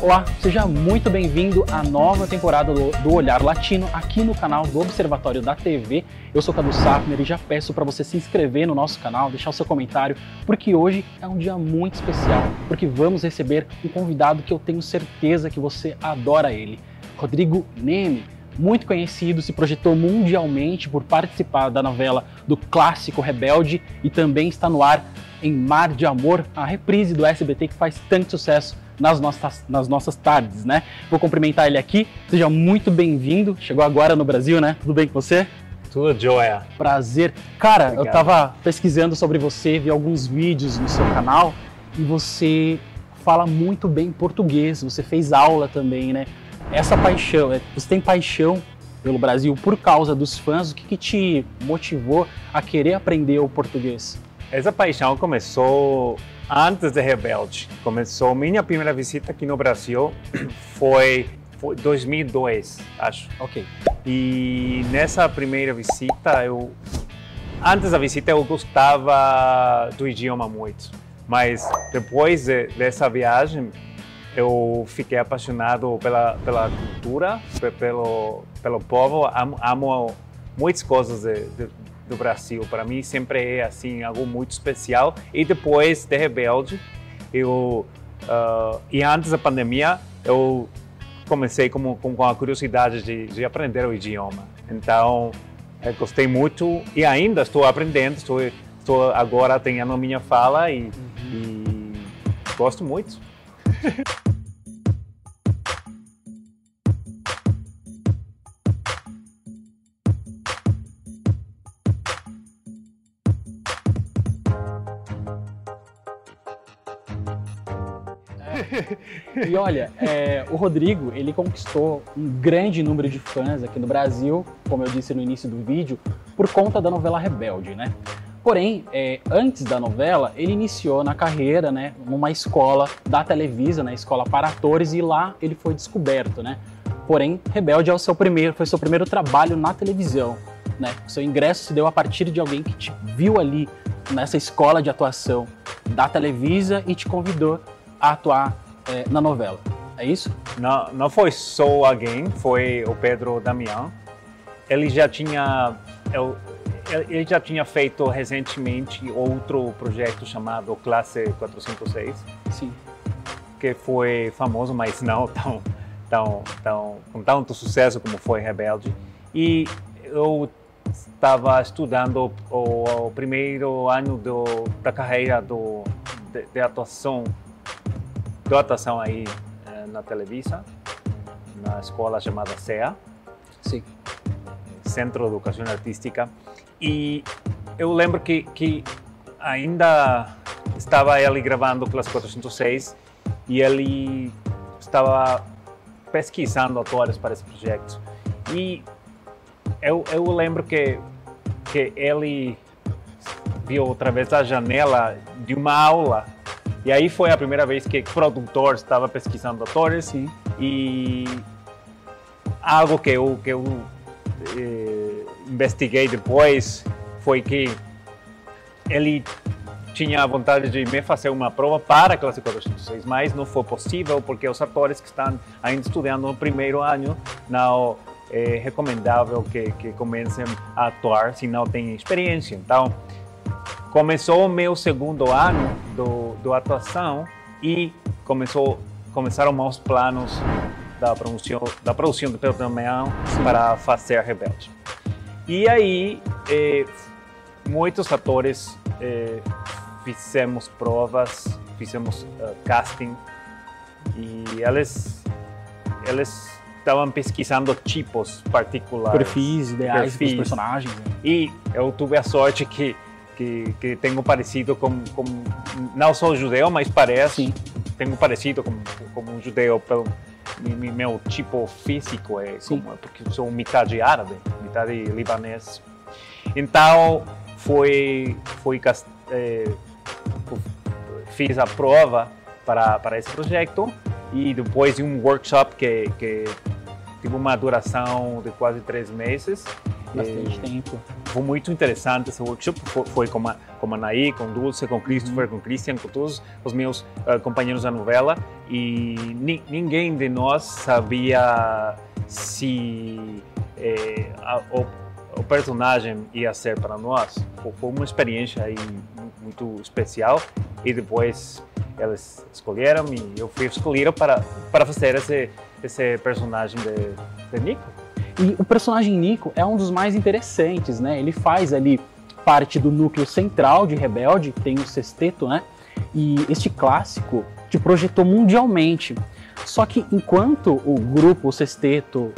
Olá, seja muito bem-vindo à nova temporada do, do, Olhar Latino aqui no canal do Observatório da TV. Eu sou Cadu Safner e já peço para você se inscrever no nosso canal, deixar o seu comentário, porque hoje é um dia muito especial, porque vamos receber um convidado que eu tenho certeza que você adora ele, Rodrigo Neme. Muito conhecido, se projetou mundialmente por participar da novela do clássico Rebelde e também está no ar em Mar de Amor, a reprise do SBT que faz tanto sucesso nas nossas, nas nossas tardes, né? Vou cumprimentar ele aqui. Seja muito bem-vindo. Chegou agora no Brasil, né? Tudo bem com você? Tudo jóia. Prazer. Cara, Obrigado. eu tava pesquisando sobre você, vi alguns vídeos no seu canal e você fala muito bem português. Você fez aula também, né? Essa paixão, é, você tem paixão pelo Brasil por causa dos fãs? O que, que te motivou a querer aprender o português? Essa paixão começou antes de Rebelde. Começou minha primeira visita aqui no Brasil foi, foi 2002, acho. Ok. E nessa primeira visita eu antes da visita eu gostava do idioma muito, mas depois de, dessa viagem eu fiquei apaixonado pela pela cultura, pelo pelo povo, amo, amo muitas coisas de, de, do Brasil. Para mim sempre é assim algo muito especial. E depois de Rebelde, eu uh, e antes da pandemia eu comecei com, com a curiosidade de, de aprender o idioma. Então eu gostei muito e ainda estou aprendendo. Estou, estou agora tendo a minha fala e, uhum. e gosto muito. e olha, é, o Rodrigo, ele conquistou um grande número de fãs aqui no Brasil, como eu disse no início do vídeo, por conta da novela Rebelde, né? Porém, é, antes da novela, ele iniciou na carreira, né, numa escola da Televisa, na né, escola para atores, e lá ele foi descoberto, né? Porém, Rebelde é o seu primeiro, foi seu primeiro trabalho na televisão, né? O seu ingresso se deu a partir de alguém que te viu ali nessa escola de atuação da Televisa e te convidou a atuar é, na novela. É isso? Não, não foi só alguém, foi o Pedro Damião. Ele já tinha eu, ele já tinha feito recentemente outro projeto chamado Classe 406. Sim. Que foi famoso, mas não tão, tão, tão, com tanto sucesso como foi Rebelde. E eu estava estudando o, o primeiro ano do, da carreira do, de, de atuação atuação aí eh, na Televisa, na escola chamada CEA. Sim. Centro de Educação Artística. E eu lembro que, que ainda estava ele gravando Classe 406 e ele estava pesquisando atores para esse projeto. E eu, eu lembro que, que ele viu através da janela de uma aula e aí foi a primeira vez que o produtor estava pesquisando atores Sim. e algo que eu, que eu eh, investiguei depois foi que ele tinha a vontade de me fazer uma prova para a classe 406, mas não foi possível porque os atores que estão ainda estudando no primeiro ano não é recomendável que, que comecem a atuar se não têm experiência. Então, começou o meu segundo ano do, do atuação e começou começaram os planos da produção da produção do Pedro Damião para fazer Rebelde. E aí eh, muitos atores eh, fizemos provas, fizemos uh, casting e eles eles estavam pesquisando tipos particulares, perfis ideais perfis. dos personagens. Né? E eu tive a sorte que que, que tenho parecido com, com não sou judeu, mas parece, Sim. tenho parecido com, com um judeu pelo meu tipo físico é como, porque sou metade árabe, metade libanês. Então foi foi é, fiz a prova para para esse projeto e depois de um workshop que que tive uma duração de quase três meses. Bastante é, tempo foi muito interessante esse workshop. Foi, com, a, com a Naí, com Dulce, com Christopher, uhum. com Christian, com todos os meus uh, companheiros da novela. E ni, ninguém de nós sabia se eh, a, o, o, personagem ia ser para nós. Foi, foi uma experiência aí muito especial. E depois eles escolheram e eu fui escolhido para, para fazer esse, esse personagem de, de Nico. E o personagem Nico é um dos mais interessantes, né? Ele faz ali parte do núcleo central de Rebelde, que tem o sexteto, né? E este clássico te projetou mundialmente. Só que enquanto o grupo, o sexteto,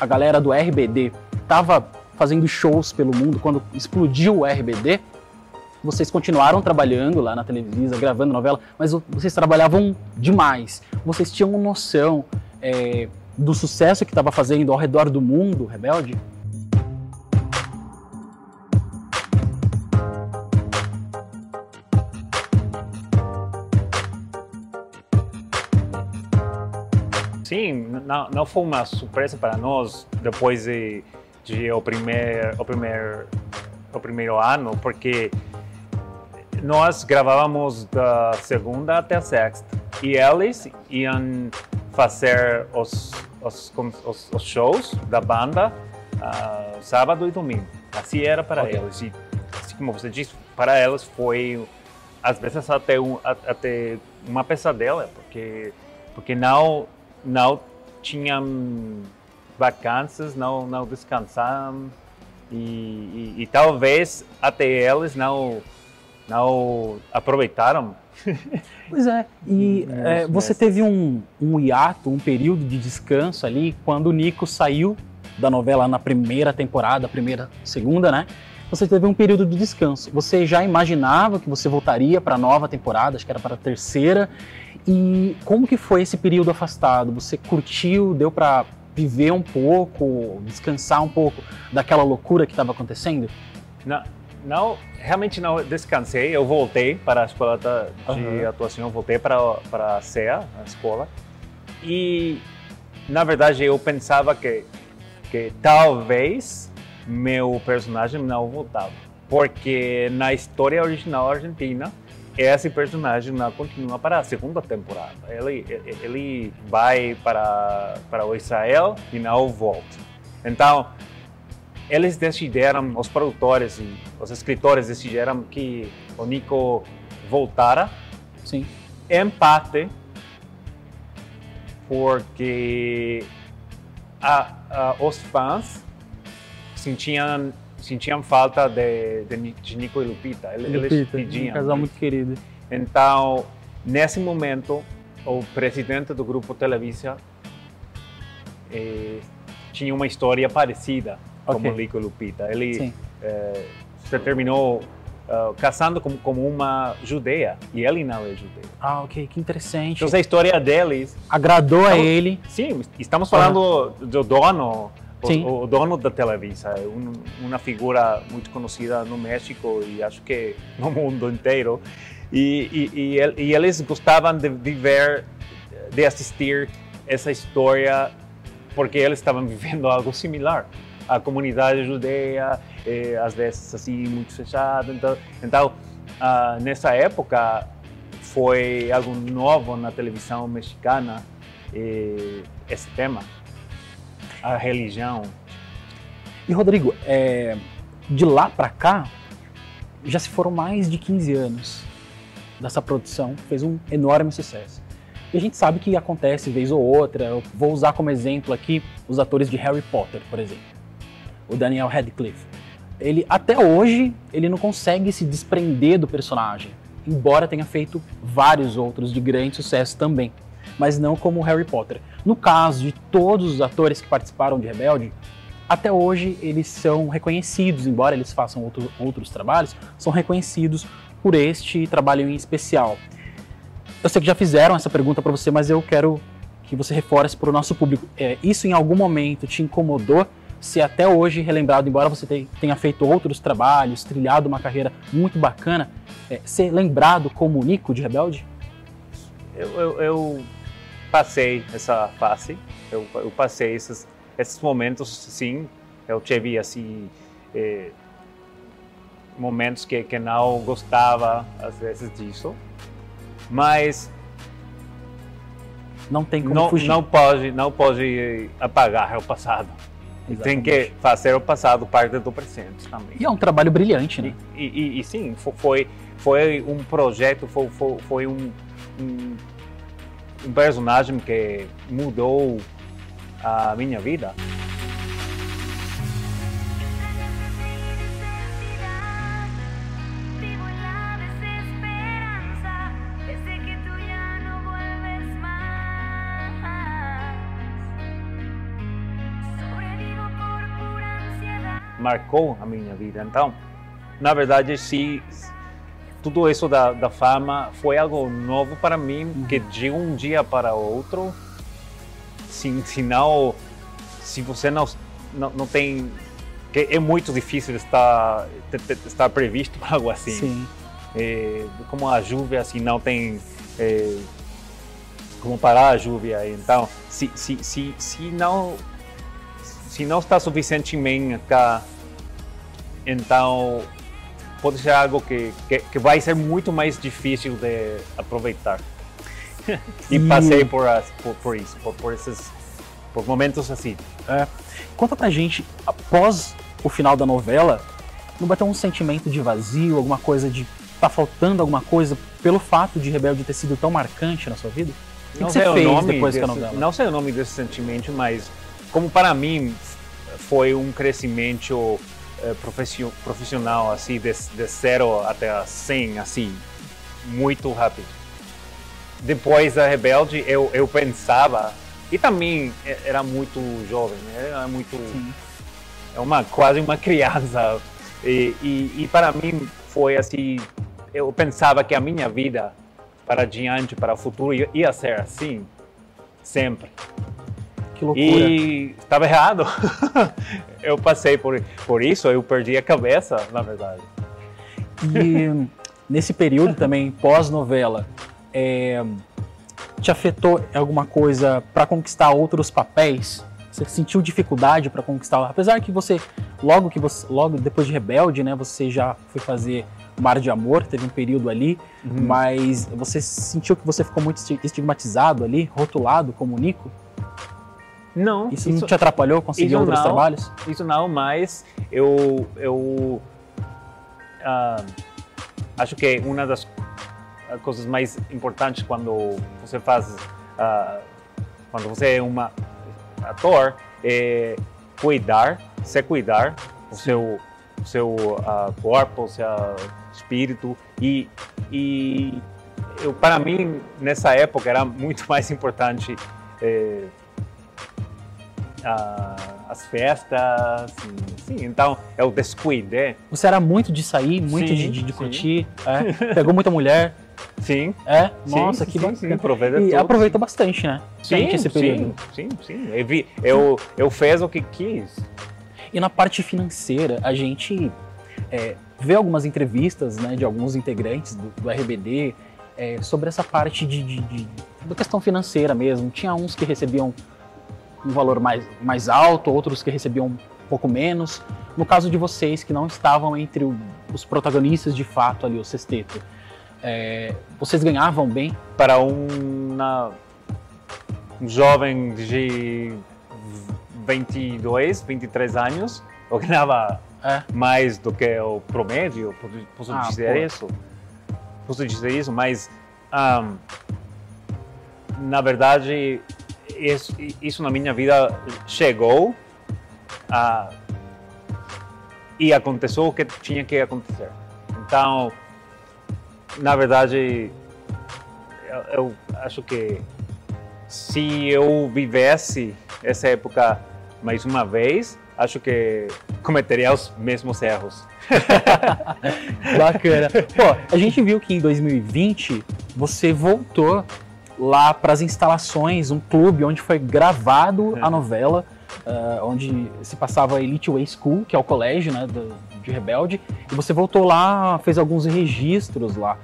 a galera do RBD estava fazendo shows pelo mundo, quando explodiu o RBD, vocês continuaram trabalhando lá na televisão, gravando novela, mas vocês trabalhavam demais. Vocês tinham noção é, do sucesso que estava fazendo ao redor do mundo, Rebelde? Sim, não, não foi uma surpresa para nós depois de, de o primeiro o primeiro o primeiro ano, porque nós gravávamos da segunda até sexta e eles iam fazer os, os, os, os shows da banda uh, sábado e domingo. Assim era para okay. eles. E, assim como você disse, para elas foi às vezes até, um, até uma pesadela, porque, porque não, não tinham vacanças, não, não descansavam e, e, e talvez até eles não, não aproveitaram Pois é, e é, você teve um, um hiato, um período de descanso ali, quando o Nico saiu da novela na primeira temporada, primeira, segunda, né? Você teve um período de descanso. Você já imaginava que você voltaria para a nova temporada, acho que era para a terceira. E como que foi esse período afastado? Você curtiu, deu para viver um pouco, descansar um pouco daquela loucura que estava acontecendo? Não, não, realmente não descansei. Eu voltei para a escola de uhum. atuação, voltei para, para a CEA, a escola. E, na verdade, eu pensava que, que talvez meu personagem não voltava. Porque na história original argentina, esse personagem não continua para a segunda temporada. Ele, ele vai para, para o Israel e não volta. Então, eles decidiram, os produtores e os escritores decidiram que o Nico voltara. Sim. Empate, porque a, a, os fãs sentiam sentiam falta de, de, de Nico e Lupita. Eles, Lupita, pediam. Um casal muito querido. Então, nesse momento, o presidente do grupo Televisa eh, tinha uma história parecida como okay. Lico Lupita. Ele é, se terminou uh, casando com, como uma judeia e ele não é judeu. Ah, ok, que interessante. Então a história deles agradou então, a ele. Sim, estamos falando ah. do dono. O, o, dono da Televisa, é um, uma figura muito conhecida no México e acho que no mundo inteiro. E, e, e, e eles gostavam de viver, de assistir essa história porque eles estavam vivendo algo similar a comunidade judeia, eh, às vezes assim muito fechada. Então, então ah, nessa época foi algo novo na televisão mexicana eh, esse tema, a religião. E Rodrigo, é, de lá para cá já se foram mais de 15 anos dessa produção, fez um enorme sucesso. E a gente sabe que acontece vez ou outra. Eu vou usar como exemplo aqui os atores de Harry Potter, por exemplo o Daniel Radcliffe. Ele até hoje ele não consegue se desprender do personagem, embora tenha feito vários outros de grande sucesso também, mas não como Harry Potter. No caso de todos os atores que participaram de Rebelde, até hoje eles são reconhecidos, embora eles façam outro, outros trabalhos, são reconhecidos por este trabalho em especial. Eu sei que já fizeram essa pergunta para você, mas eu quero que você reforce para o nosso público. É, isso em algum momento te incomodou? Ser até hoje relembrado, embora você tenha feito outros trabalhos, trilhado uma carreira muito bacana, é, ser lembrado como o Nico de Rebelde? Eu, eu, eu passei essa fase, eu, eu, passei esses, esses momentos, sim, eu tive assim, é, momentos que, que não gostava às vezes disso, mas não tem como não, fugir. Não pode, não pode apagar o passado. Exatamente. Tem que fazer o passado parte do presente também. E é um trabalho brilhante, né? E, e, e sim, foi, foi um projeto, foi, foi, foi um, um, um personagem que mudou a minha vida. Marcou a minha vida. Então, na verdade, se tudo isso da, da fama foi algo novo para mim, uhum. que de um dia para outro, se, se não, se você não, não, não tem, que é muito difícil estar estar previsto para algo assim. Sim. É, como a chuva assim não tem é, como parar a chuva então se, se, se, se não se não está suficientemente então pode ser algo que, que, que vai ser muito mais difícil de aproveitar. e passei por, as, por, por, isso, por, por, esses por momentos assim. É. Conta pra gente, após o final da novela, não vai ter um sentimento de vazio, alguma coisa de tá faltando alguma coisa pelo fato de Rebelde ter sido tão marcante na sua vida? O que, não que você fez depois desse, da novela? Não sei o nome desse sentimento, mas como para mim foi um crescimento profissional, assim, de, de zero até 100, assim, muito rápido. Depois da Rebelde, eu, eu pensava, e também era muito jovem, né? era muito, é uma quase uma criança, e, e, e para mim foi assim, eu pensava que a minha vida para diante, para o futuro, ia ser assim, sempre. Que loucura. E estava errado. eu passei por, por isso, eu perdi a cabeça, na verdade. E nesse período também, pós-novela, é, te afetou alguma coisa para conquistar outros papéis? Você sentiu dificuldade para conquistar? Apesar que você, logo que você, logo depois de Rebelde, né, você já foi fazer Mar de Amor, teve um período ali, uhum. mas você sentiu que você ficou muito estigmatizado ali, rotulado como Nico? Não. Isso, isso não te atrapalhou conseguir outros não, trabalhos? Isso não, mas eu, eu uh, acho que uma das coisas mais importantes quando você faz, uh, quando você é um ator, é cuidar, se cuidar o seu, o seu uh, corpo, o seu espírito e, e eu, para mim nessa época era muito mais importante eh, as festas, sim, então eu descuidei. Você era muito de sair, muito sim, de, de curtir, é? pegou muita mulher. Sim. É? Nossa, sim, que bacana. Sim, aproveita e aproveitou bastante, né? Sim, esse período. Sim, sim, sim. Eu, vi, eu, eu fiz o que quis. E na parte financeira, a gente é, vê algumas entrevistas né, de alguns integrantes do, do RBD é, sobre essa parte de, de, de, da questão financeira mesmo. Tinha uns que recebiam um valor mais, mais alto, outros que recebiam um pouco menos. No caso de vocês que não estavam entre o, os protagonistas de fato ali, o sexteto, é, vocês ganhavam bem? Para um, na, um jovem de 22, 23 anos, eu ganhava é. mais do que o promédio, posso ah, dizer pô. isso? Posso dizer isso, mas um, na verdade isso, na minha vida chegou a, e aconteceu o que tinha que acontecer. Então, na verdade, eu, eu acho que se eu vivesse essa época mais uma vez, acho que cometeria os mesmos erros. Bacana. Pô, a gente viu que em 2020 você voltou lá para as instalações, um clube onde foi gravado é. a novela, uh, onde se passava a Elite Way School, que é o colégio né, do, de Rebelde, e você voltou lá, fez alguns registros lá.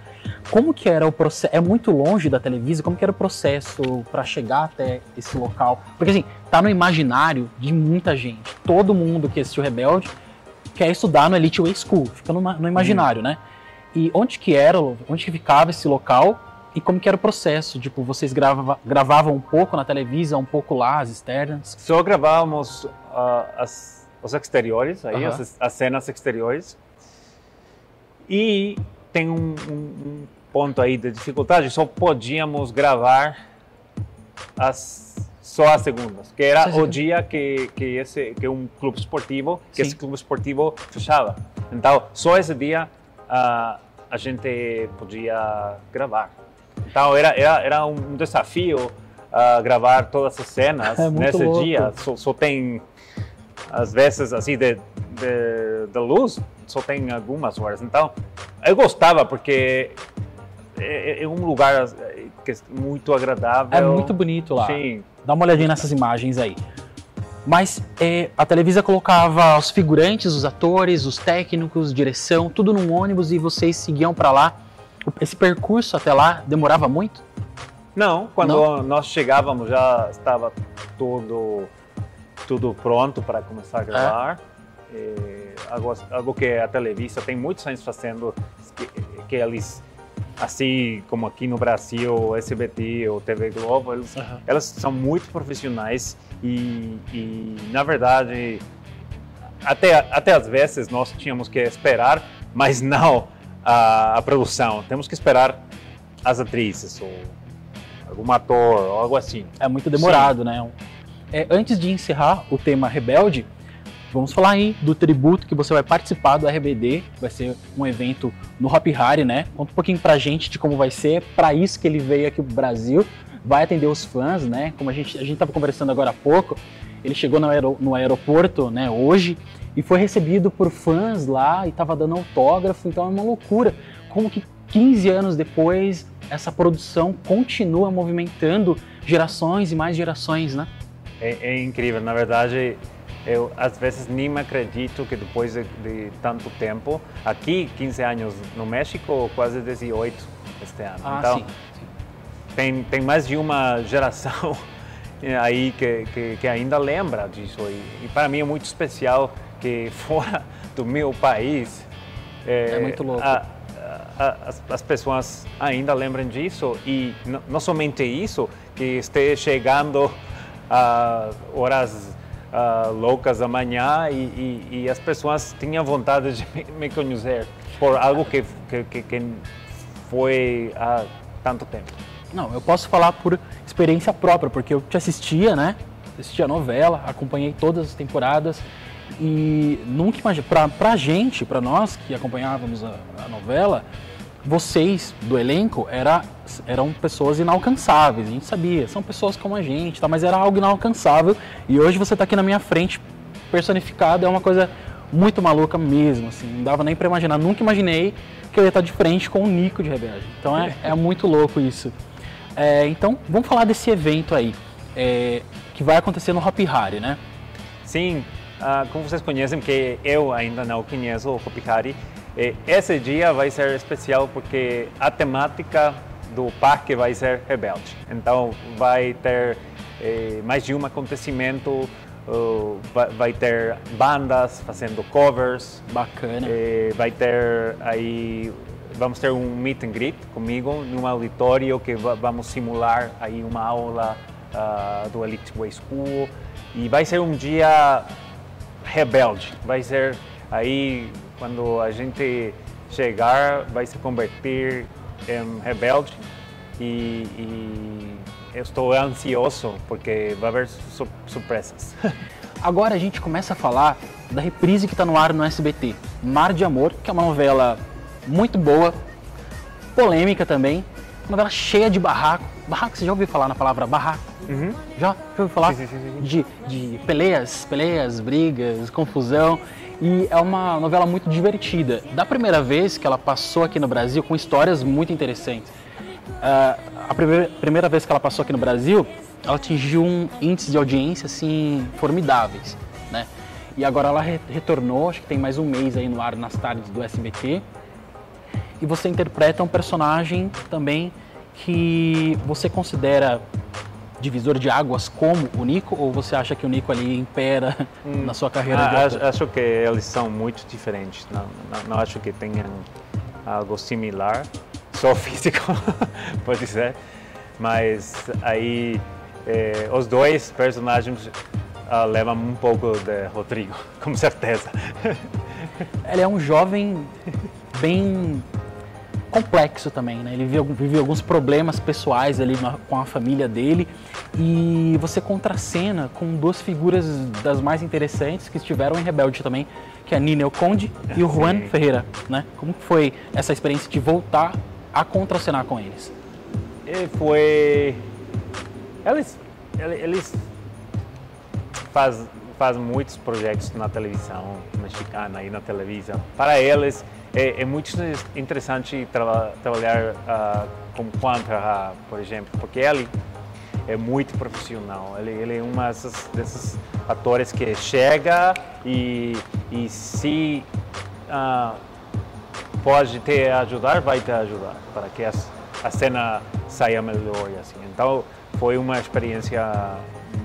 Como que era o processo? É muito longe da televisão. Como que era o processo para chegar até esse local? Porque assim, tá no imaginário de muita gente. Todo mundo que assistiu Rebelde quer estudar no Elite Way School, fica no, no imaginário, né? E onde que era, onde que ficava esse local e como que era o processo? Tipo, vocês grava, gravavam um pouco na televisão, um pouco lá, as externas? Só gravávamos uh, as, os exteriores, aí, uhum. as, as, cenas exteriores. E tem um, um, um, ponto aí de dificuldade, só podíamos gravar as só as segundas, que era o dia que, que esse que um clube esportivo, que Sim. esse clube esportivo fechava. Então, só esse dia uh, a gente podia gravar. Então, era, era, era um desafio uh, gravar todas as cenas é nesse louco. dia. Só, só, tem, às vezes, assim, de, de, de luz, só tem algumas horas. Então, eu gostava porque é, é, um lugar que é muito agradável. É muito bonito lá. Sim. Dá uma olhadinha nessas imagens aí. Mas é, a Televisa colocava os figurantes, os atores, os técnicos, direção, tudo num ônibus e vocês seguiam para lá. Esse percurso até lá demorava muito? Não, quando Não? nós chegávamos já estava tudo tudo pronto para começar a é? gravar. É. algo, algo, que a Televisa tem muitos anos fazendo, que, que eles assim como aqui no Brasil, o SBT ou TV Globo, eles, uhum. elas são muito profissionais e, e, na verdade, até, até às vezes nós tínhamos que esperar, mas não a, a produção. Temos que esperar as atrizes ou algum ator ou algo assim. É muito demorado, Sim. né? É, antes de encerrar o tema Rebelde, Vamos falar aí do tributo que você vai participar do RBD, vai ser um evento no Hop Hari, né? Conta um pouquinho pra gente de como vai ser, para isso que ele veio aqui pro Brasil, vai atender os fãs, né? Como a gente a gente tava conversando agora há pouco, ele chegou no, aer no aeroporto, né, hoje e foi recebido por fãs lá e tava dando autógrafo, então é uma loucura. Como que 15 anos depois essa produção continua movimentando gerações e mais gerações, né? É, é incrível, na verdade eu às vezes nem me acredito que depois de, de, tanto tempo, aqui 15 anos, no México quase 18 este ano. Ah, então, sim, sim. Tem, tem mais de uma geração aí que, que, que ainda lembra disso. E, e, para mim é muito especial que fora do meu país... É, é muito louco. A, a, as, as, pessoas ainda lembram disso e não somente isso, que esteja chegando a horas uh, loucas amanhã e, e, e, as pessoas tinham vontade de me, me conhecer por algo que, que, que foi há tanto tempo. Não, eu posso falar por experiência própria, porque eu te assistia, né? Assistia a novela, acompanhei todas as temporadas e nunca imaginei. Pra, pra gente, pra nós que acompanhávamos a, a novela, vocês do elenco era, eram pessoas inalcançáveis, a gente sabia, são pessoas como a gente, tá? mas era algo inalcançável e hoje você está aqui na minha frente personificado, é uma coisa muito maluca mesmo, assim, não dava nem para imaginar, nunca imaginei que eu ia estar de frente com o Nico de Rebelde, então é, é muito louco isso. É, então, vamos falar desse evento aí, é, que vai acontecer no Hop Hari, né? Sim, uh, como vocês conhecem, que eu ainda não conheço o Hop Hari, esse dia vai ser especial porque a temática do parque vai ser rebelde. Então vai ter eh, mais de um acontecimento, uh, vai, vai, ter bandas fazendo covers. Bacana. Eh, vai ter aí vamos ter um meet and greet comigo num auditório que vamos simular aí uma aula uh, do Elite Way School e vai ser um dia rebelde. Vai ser aí quando a gente chegar, vai se converter em rebelde e, e eu estou ansioso porque vai haver su surpresas. Agora a gente começa a falar da reprise que está no ar no SBT, Mar de Amor, que é uma novela muito boa, polêmica também, uma novela cheia de barraco. Barraco, você já ouviu falar na palavra barraco? Uhum. Já? Já ouviu falar? Sim, sim, sim. De, de peleias, peleias, brigas, confusão e é uma novela muito divertida. Da primeira vez que ela passou aqui no Brasil, com histórias muito interessantes. Uh, a primeira, primeira vez que ela passou aqui no Brasil, ela atingiu um índice de audiência assim formidáveis, né? E agora ela re retornou, acho que tem mais um mês aí no ar nas tardes do SBT. E você interpreta um personagem também que você considera divisor de águas como o Nico? Ou você acha que o Nico ali impera hum, na sua carreira? Ah, acho, acho, que eles são muito diferentes. Não, não, não acho que tenham algo similar, só físico, pode ser. Mas aí eh, os dois personagens uh, levam um pouco de Rodrigo, com certeza. Ele é um jovem bem complexo também, né? Ele vive, vive alguns problemas pessoais ali com a família dele e você contracena com duas figuras das mais interessantes que estiveram em Rebelde também, que é a Nina Conde e o Juan Ferreira, né? Como foi essa experiência de voltar a contracenar com eles? E foi... Eles, eles faz, faz muitos projetos na televisão mexicana e na televisão. Para eles é, é muito interessante tra trabalhar uh, com Juan Ferrara, por exemplo, porque ele é muito profissional. Ele, ele é um desses, atores que chega e, e se uh, pode te ajudar, vai te ajudar para que a, a cena saia melhor. Assim. Então foi uma experiência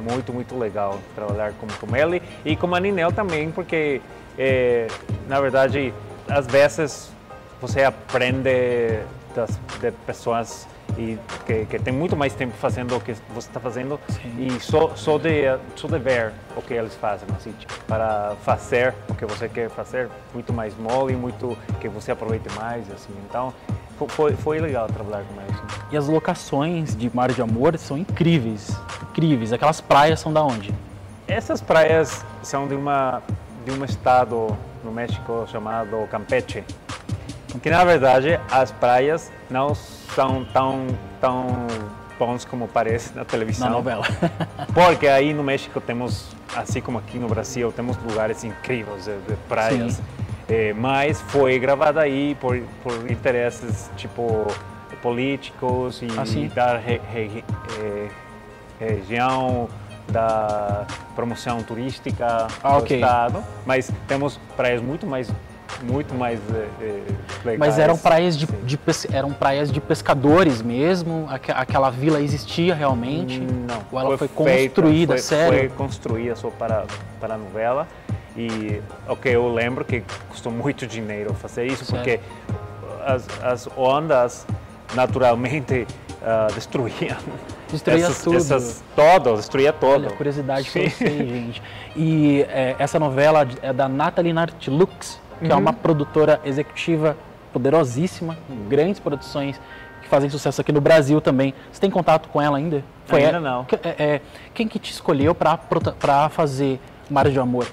muito, muito legal trabalhar com, com ele e com a Ninel também, porque, é, na verdade, às vezes você aprende das, de pessoas e que, que tem muito mais tempo fazendo o que você está fazendo Sim. e só, só, de, só de ver o que eles fazem, assim, para fazer o que você quer fazer, muito mais mole, muito que você aproveite mais, assim. Então, foi, foi legal trabalhar com eles. Assim. E as locações de Mar de Amor são incríveis, incríveis. Aquelas praias são da onde? Essas praias são de uma de um estado no México chamado Campeche, que na verdade as praias não são tão tão bons como parece na televisão. Na novela. Porque aí no México temos, assim como aqui no Brasil, temos lugares incríveis de, de praias. É, mas foi gravada aí por, por interesses tipo políticos e assim. da re, re, re, região da promoção turística ah, do okay. estado, mas temos praias muito mais muito mais é, legais. Mas eram praias de, de, eram praias de pescadores mesmo? Aquela vila existia realmente? Não. Ou ela foi, foi construída, foi, sério? Foi construída só para para a novela e ok, eu lembro que custou muito dinheiro fazer isso sério? porque as, as ondas naturalmente uh, destruíam Destruía essas, tudo. Essas, todo, destruía todo. Olha, curiosidade Sim. pra gente. E é, essa novela é da Nathalie Nartlux, que uhum. é uma produtora executiva poderosíssima, grandes produções que fazem sucesso aqui no Brasil também. Você tem contato com ela ainda? Foi ainda não. É, é, quem que te escolheu para fazer Mar de Amor?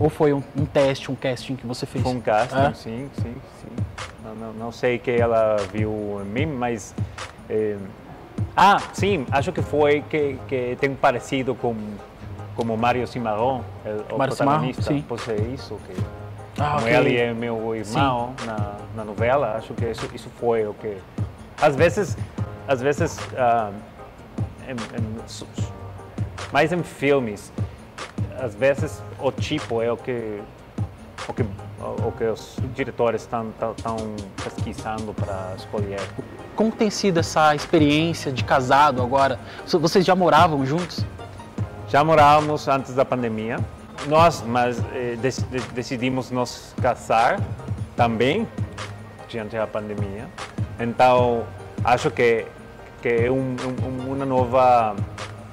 Ou foi um, um, teste, um casting que você fez? Foi um casting, é? sim, sim, sim. Não, não, não, sei que ela viu em mim, mas... Eh, ah, sim, acho que foi que, que tem parecido com como Mário Cimarrón, o Mário protagonista. Cimarrón, pode ser isso, que ah, como okay. ele é meu irmão na, na, novela, acho que isso, isso foi o que... Às vezes, às vezes, em, em, mais em filmes, às vezes o tipo é o que o que, o que os diretores estão pesquisando para escolher. Como tem sido essa experiência de casado agora? Vocês já moravam juntos? Já morávamos antes da pandemia. Nós mas, eh, decidimos nos casar também diante da pandemia. Então, acho que, que é um, um, uma nova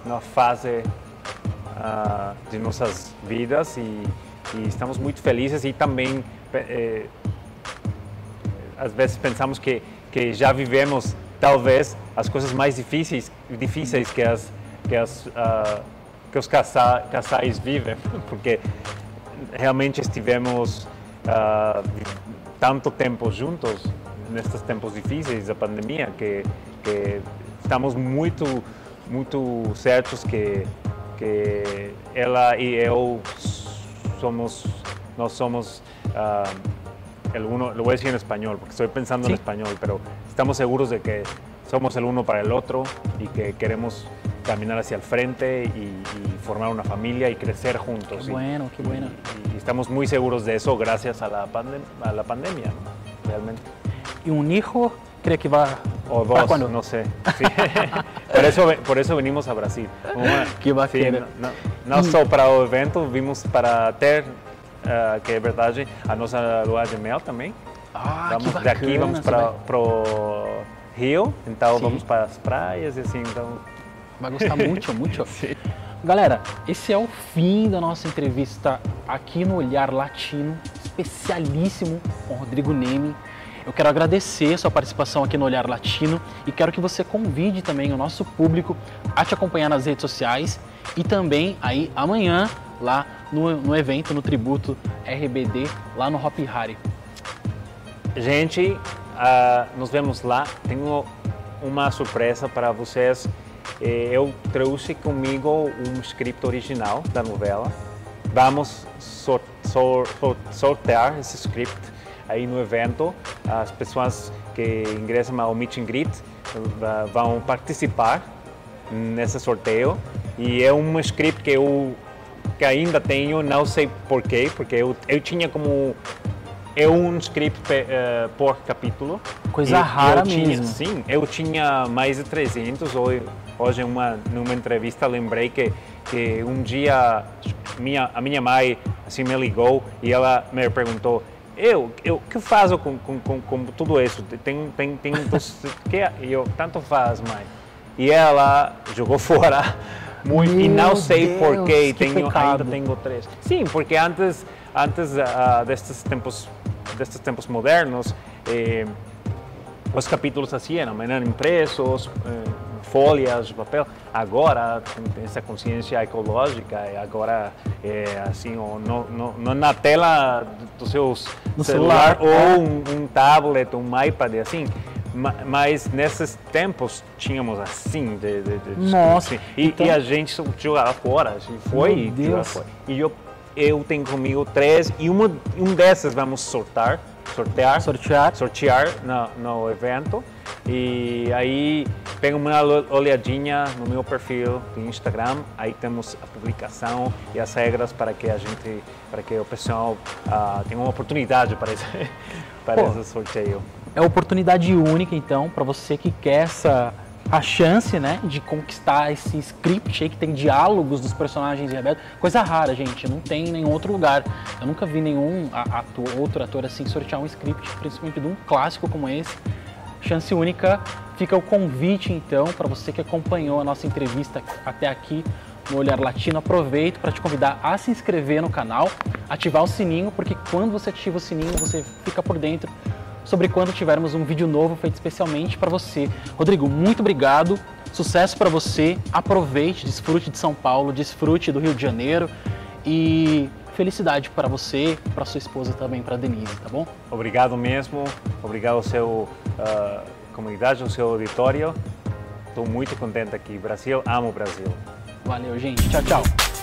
uma fase uh, de nossas vidas e, e, estamos muito felizes e também eh, às vezes pensamos que que já vivemos talvez as coisas mais difíceis difíceis que as que as uh, que os casais, casais vivem porque realmente estivemos uh, tanto tempo juntos nestes tempos difíceis da pandemia que, que estamos muito muito certos que que ela e eu somos nós somos uh, el uno, lo voy a decir en español porque estoy pensando ¿Sí? en español, pero estamos seguros de que somos el uno para el otro y que queremos caminar hacia el frente y, y formar una familia y crecer juntos. Qué bueno, qué bueno. Y, y, estamos muy seguros de eso gracias a la, pandem a la pandemia, ¿no? realmente. Y un hijo cree que va O para dos, cuándo? no sé. Sí. por, eso, por eso venimos a Brasil. Uma- Que bacana. Sim, não, não só para o evento, vimos para ter, ah, que é verdade, a nossa lua de mel também. Ah, vamos que bacana. daqui vamos para pro Rio, então Sim. vamos para as praias e assim, então vai gostar muito, muito. Galera, esse é o fim da nossa entrevista aqui no Olhar Latino, especialíssimo com o Rodrigo Neme. Eu quero agradecer sua participação aqui no Olhar Latino e quero que você convide também o nosso público a te acompanhar nas redes sociais e também aí amanhã lá no, no evento, no tributo RBD, lá no Hop Hari. Gente, ah, nos vemos lá. Tenho uma surpresa para vocês. Eh, Eu trouxe comigo um script original da novela. Vamos sor- sor- sor- sortear esse script aí no evento. As pessoas que ingressam ao Meet and Greet vão participar nesse sorteio. E é um script que eu que ainda tenho, não sei porquê, porque eu, eu tinha como é um script eh, por capítulo. Coisa E rara eu tinha, mesmo. Sim, eu tinha mais de 300. Hoje, hoje uma, numa entrevista, lembrei que, que um dia minha, a minha mãe assim, me ligou e ela me perguntou eu, eu que faço com, com, com, com tudo isso? Tem, tem, tem, que E eu, tanto faz, mãe. E ela jogou fora muito, e Meu não sei Deus, porquê, que tenho, pecado. ainda tenho três. Sim, porque antes, antes ah, destes tempos, destes tempos modernos, eh, os capítulos assim eram, eram impressos, eh, folhas de papel. Agora tem essa consciência ecológica e agora é assim, ó, no, no, no- na tela do seu celular, celular, ou um, um tablet, um iPad, assim. Ma- Mas nesses tempos tínhamos assim de, de, de Nossa, assim. e, então- e a gente jogava fora, assim, foi Meu e fora. E eu, eu tenho comigo três e uma, um desses vamos sortar, sortear, Sortear. sortear no, no evento. E aí pega uma olhadinha no meu perfil do Instagram, aí temos a publicação e as regras para que a gente, para que o pessoal ah, tenha uma oportunidade para esse, para Pô. esse sorteio. É oportunidade única, então, para você que quer essa a chance, né, de conquistar esse script aí que tem diálogos dos personagens em Rebelde. Coisa rara, gente, não tem em nenhum outro lugar. Eu nunca vi nenhum ator, outro ator assim sortear um script, principalmente de um clássico como esse. Chance única. Fica o convite, então, para você que acompanhou a nossa entrevista até aqui no Olhar Latino. Aproveito para te convidar a se inscrever no canal, ativar o sininho, porque quando você ativa o sininho, você fica por dentro sobre quando tivermos um vídeo novo feito especialmente para você. Rodrigo, muito obrigado. Sucesso para você. Aproveite, desfrute de São Paulo, desfrute do Rio de Janeiro e felicidade para você, para sua esposa também, para Denise, tá bom? Obrigado mesmo, obrigado ao seu ah, comunidade, ao seu auditório. Estou muito contente aqui. Brasil, amo o Brasil. Valeu, gente. Tchau, tchau.